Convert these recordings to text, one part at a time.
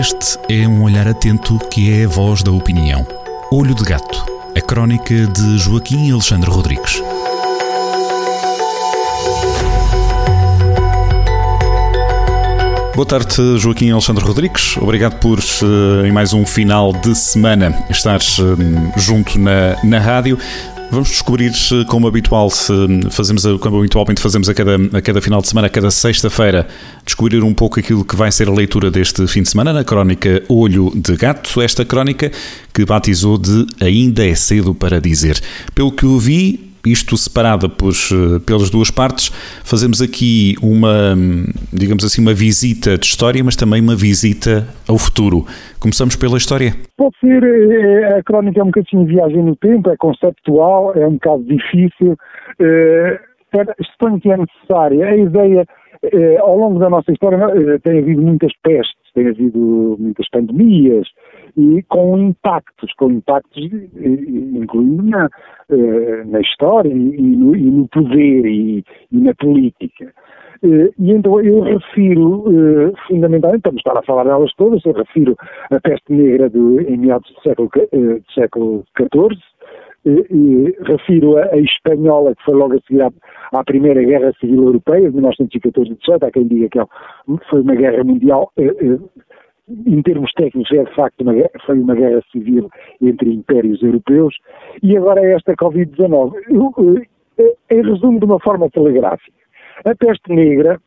Este é um olhar atento que é a voz da opinião. Olho de Gato, a crónica de Joaquim Alexandre Rodrigues. Boa tarde, Joaquim Alexandre Rodrigues. Obrigado por, eh, em mais um final de semana, estares eh, junto na, na rádio. Vamos descobrir, como habitual, fazemos, como habitualmente fazemos a cada, a cada final de semana, a cada sexta-feira, descobrir um pouco aquilo que vai ser a leitura deste fim de semana na crónica Olho de Gato, esta crónica que batizou de Ainda é cedo para dizer. Pelo que eu vi, isto separada por, eh, pelas duas partes, fazemos aqui uma, digamos assim, uma visita de história, mas também uma visita ao futuro. Começamos pela história. Pode ser, é, a crónica é um bocadinho viagem no tempo, é conceptual, é um bocado difícil, é, suponho que é necessária. A ideia, é, ao longo da nossa história, tem havido muitas pestes, tem havido muitas pandemias, e com impactos, com impactos incluindo na, eh, na história e no, e no poder e, e, na política. Eh, e então eu refiro, eh, fundamentalmente, estamos estar a falar delas todas, eu refiro a peste negra do, em meados do século, do século XIV, refiro a, a, espanhola, que foi logo a seguir à, à, Primeira Guerra Civil Europeia, de 1914 e 18, há quem diga que é foi uma guerra mundial em termos técnicos, é de facto uma, foi uma guerra civil entre impérios europeus, e agora é esta Covid-19. Em resumo, de uma forma telegráfica, a peste negra,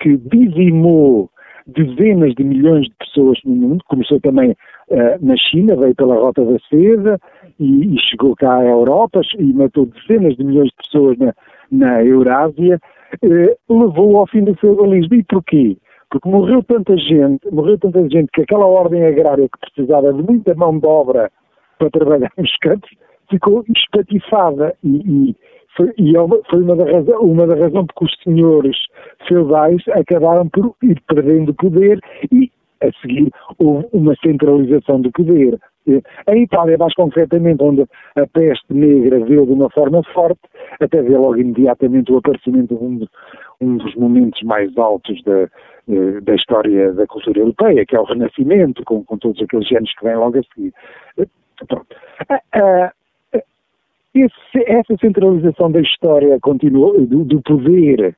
que dizimou dezenas de milhões de pessoas no mundo, começou também uh, na China, veio pela Rota da Seda e, e, chegou cá à Europa e matou dezenas de milhões de pessoas na, na Eurásia, uh, levou ao fim do feudalismo. E porquê? Porque morreu tanta gente, morreu tanta gente que aquela ordem agrária que precisava de muita mão de obra para trabalhar nos campos ficou espatifada e, e foi, e é foi uma da, razão, uma da razão porque os senhores feudais acabaram por ir perdendo poder e a seguir houve uma centralização do poder. Em Itália, mais concretamente, onde a peste negra veio de uma forma forte, até vê logo imediatamente o aparecimento de um, um dos momentos mais altos da, eh, da história da cultura europeia, que é o Renascimento, com, com todos aqueles géneros que vêm logo a seguir. Eh, pronto. Esse, essa centralização da história do, do poder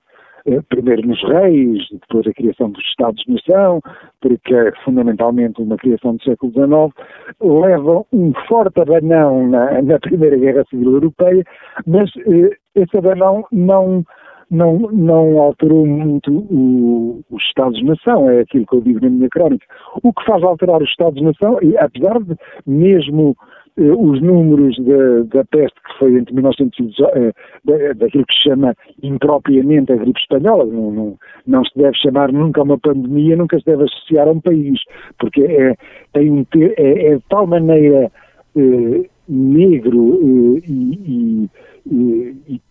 eh, primeiro nos reis, depois a criação dos Estados-nação, porque é fundamentalmente uma criação do século XIX, levam um forte abanão na, na Primeira Guerra Civil Europeia, mas eh, esse abanão não não, não alterou muito o, os Estados-nação, é aquilo que eu digo na minha crónica. O que faz alterar os Estados-nação, apesar de mesmo eh, os números da, da, peste que foi entre 1918, eh, daquilo que se chama impropriamente a gripe espanhola, não, não, não, se deve chamar nunca uma pandemia, nunca se deve associar a um país, porque é, tem um, é, é de tal maneira eh, negro eh, e,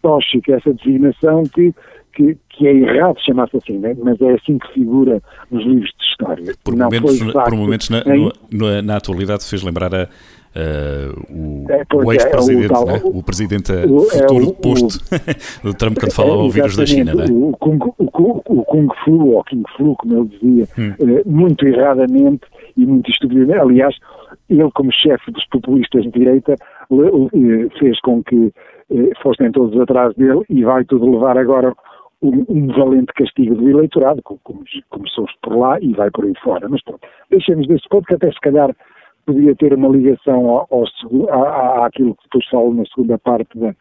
tóxica essa designação que, que, que é errado chamar-se assim, né? mas é assim que figura nos livros de história. Por não momentos, por momentos na, em... na, na, atualidade fez lembrar a, o, é, o é, ex-presidente, é, o, né? o, presidente futuro é, posto do Trump quando falava ao vírus da China. Né? O, Kung, o, Kung Flu, ou King Flu, como ele dizia, hum. uh, muito erradamente e muito estupidamente. Aliás, ele, como chefe dos populistas de direita, fez com que eh, fossem todos atrás dele e vai tudo levar agora um, um valente castigo do eleitorado, como, começou por lá e vai por aí fora. Mas pronto, deixemos desse ponto que até se calhar podia ter uma ligação ao, ao, àquilo que depois falo na segunda parte da,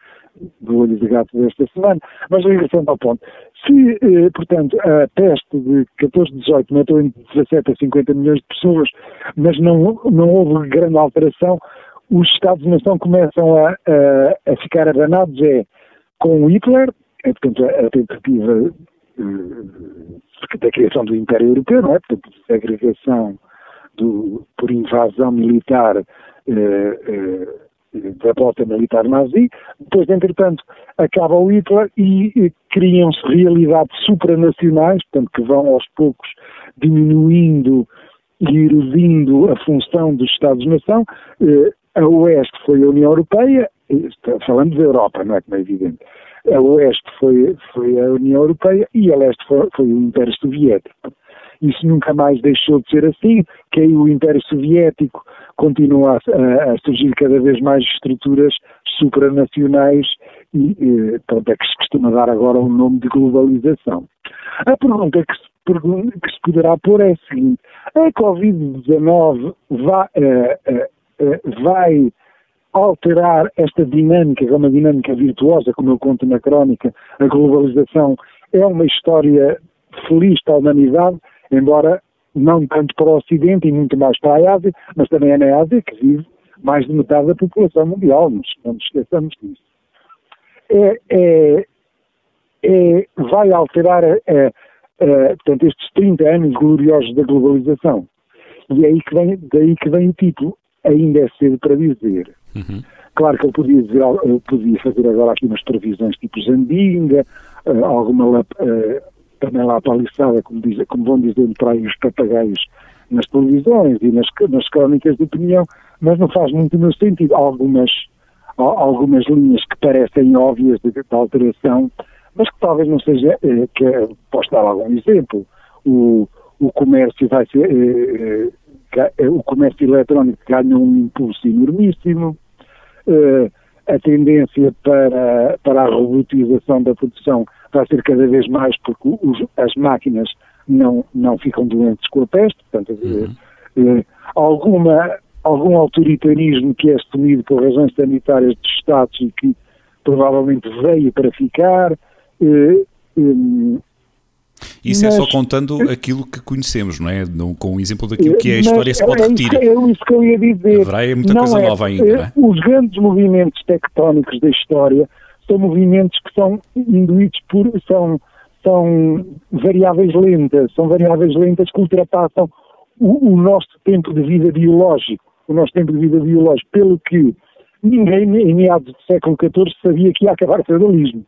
do olho de gato desta semana, mas ligação ao ponto. Se, eh, portanto, a peste de 14-18 matou entre 17 a 50 milhões de pessoas, mas não, não houve grande alteração, os Estados-nação começam a, a, a, ficar abanados é, com Hitler, é, portanto, a, a tentativa eh, da criação do Império Europeu, não é? Portanto, a agregação do, por invasão militar eh, eh, da bota militar nazi, depois, entretanto, acaba o Hitler e, e criam-se realidades supranacionais, portanto, que vão aos poucos diminuindo e erudindo a função dos Estados-nação. Eh, a Oeste foi a União Europeia, falando da Europa, não é como é evidente. A Oeste foi, foi a União Europeia e a Leste foi, foi o Império Soviético. Isso nunca mais deixou de ser assim, caiu o Império Soviético, continua a, a surgir cada vez mais estruturas supranacionais e, e pronto, é que se costuma dar agora o um nome de globalização. A pergunta que se, que se poderá pôr é a seguinte, a Covid-19 vai, uh, uh, vai alterar esta dinâmica, que é uma dinâmica virtuosa, como eu conto na crónica, a globalização é uma história feliz para a humanidade, embora não tanto para o Ocidente e muito mais para a Ásia, mas também é na Ásia que vive mais de metade da população mundial, não nos esqueçamos disso. É, é, é, vai alterar a, a, a, portanto, estes 30 anos gloriosos da globalização. E é aí que vem, daí que vem o título, ainda é cedo para dizer. Uhum. Claro que eu podia, dizer, eu podia fazer agora aqui umas previsões tipo Zandinga, uh, alguma uh, também lá paliçada, como, diz, como vão dizendo para aí os papagaios nas televisões e nas, nas crónicas de opinião, mas não faz muito no sentido. Algumas, algumas linhas que parecem óbvias de, de alteração, mas que talvez não seja, eh, que posso dar algum exemplo. O, o comércio vai ser, eh, eh, o comércio eletrónico ganha um impulso enormíssimo, eh, a tendência para, para a robotização da produção vai ser cada vez mais porque os, as máquinas não, não ficam doentes com a peste, portanto, uhum. eh, alguma, algum autoritarismo que é assumido por razões sanitárias de Estados e que provavelmente veio para ficar. Eh, eh, isso mas, é só contando aquilo que conhecemos, não é? No, com o exemplo daquilo que é a história se pode é, repetir. É isso que eu ia dizer. Haverá muita não coisa é, nova ainda, não é? Os grandes movimentos tectónicos da história são movimentos que são induídos por. são, são variáveis lentas, são variáveis lentas que ultrapassam o, o nosso tempo de vida biológico. O nosso tempo de vida biológico, pelo que ninguém em meados do século XIV sabia que ia acabar o feudalismo.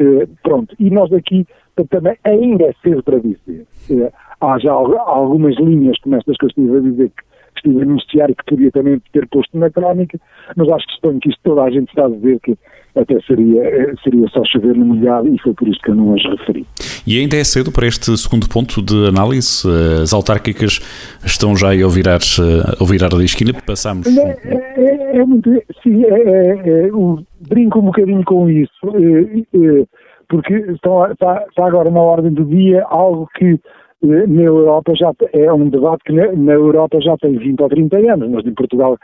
Uh, pronto, e nós aqui também ainda é cedo para dizer. Uh, há já algumas linhas como estas que eu estive a dizer que estive a anunciar e que podia também ter posto na crónica, mas acho que suponho que isto toda a gente está a dizer que até seria, eh, seria só chover no molhado e foi por isso que eu não as referi. E ainda é cedo para este segundo ponto de análise? As autárquicas estão já a virar, a virar da esquina? Passamos... É, é, é muito... Sim, é, é, é brinco um bocadinho com isso, é, porque está, está, está agora na ordem do dia algo que na Europa já é um debate que na, na, Europa já tem 20 ou 30 anos, mas em Portugal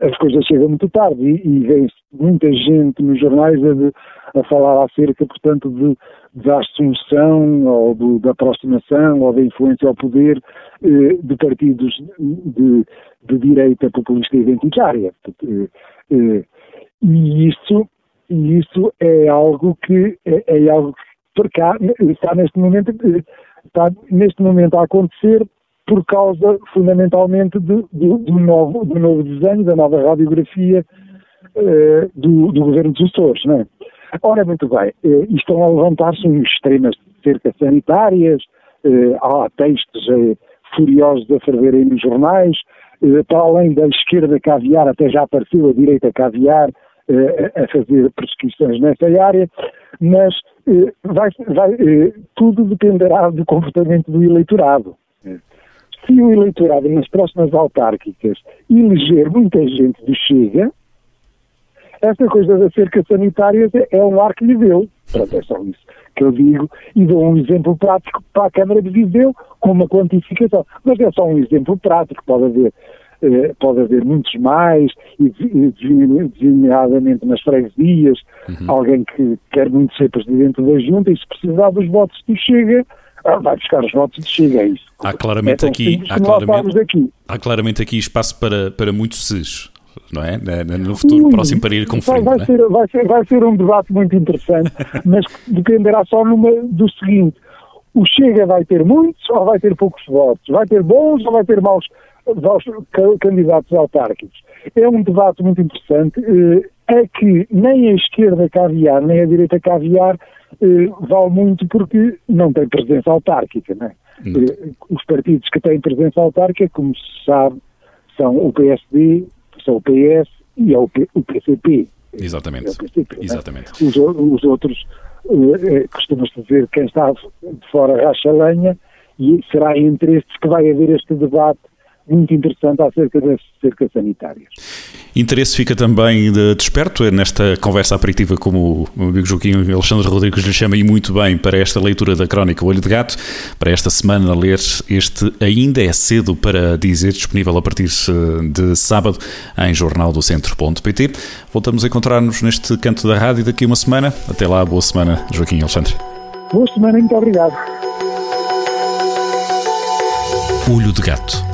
as coisas chegam muito tarde e, e vê-se muita gente nos jornais a, a, falar acerca, portanto, de, da assunção ou da aproximação ou da influência ao poder eh, de partidos de, de, direita populista identitária. Eh, eh, e isso, isso é algo que é, é algo que cá está neste momento eh, está neste momento a acontecer por causa, fundamentalmente, do, do, do novo, do novo desenho, da nova radiografia uh, do, governo dos Açores, não é? Ora, muito bem, uh, estão a levantar-se extremas cercas sanitárias, uh, há textos furiosos a ferverem nos jornais, para além da esquerda caviar, até já apareceu a direita caviar a fazer prescrições nessa área, mas vai, vai, tudo dependerá do comportamento do eleitorado se o eleitorado nas próximas autárquicas eleger muita gente do Chega, essa coisa das cercas sanitárias é um ar que lhe deu. Pronto, é só isso que eu digo e dou um exemplo prático para a Câmara de Viseu com uma quantificação. Mas é só um exemplo prático, pode haver, eh, pode haver muitos mais, e designadamente nas freguesias, uhum. alguém que quer muito ser presidente da Junta e se precisar dos votos do Chega, ah, vai buscar os votos de Chega, é isso. Há claramente, é aqui, há, claramente, aqui. há claramente aqui espaço para, para muitos SES, não é? No futuro Ui, próximo para ir com vai, vai, é? ser, vai, ser, vai ser um debate muito interessante, mas dependerá só numa, do seguinte, o Chega vai ter muitos ou vai ter poucos votos? Vai ter bons ou vai ter maus, maus candidatos autárquicos? É um debate muito interessante, é que nem a esquerda caviar, nem a direita caviar eh, vale muito porque não tem presença autárquica. É? Eh, os partidos que têm presença autárquica, como se sabe, são o PSD, são o PS e é o, P, o PCP. Exatamente. É o PCP, é? Exatamente. É? Os, os, outros, eh, costuma-se dizer, quem está de fora racha lenha e será entre estes que vai haver este debate muito interessante acerca das cercas sanitárias. Interesse fica também de, desperto nesta conversa aperitiva, como o amigo Joaquim Alexandre Rodrigues lhe chama e muito bem, para esta leitura da crónica Olho de Gato, para esta semana ler este Ainda é Cedo para Dizer, disponível a partir de sábado em jornaldocentro.pt. Voltamos a encontrar-nos neste canto da rádio daqui a uma semana. Até lá, boa semana, Joaquim Alexandre. Boa semana muito obrigado. Olho de Gato, a